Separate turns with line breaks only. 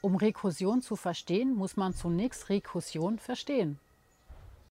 Um Rekursion zu verstehen, muss man zunächst Rekursion verstehen.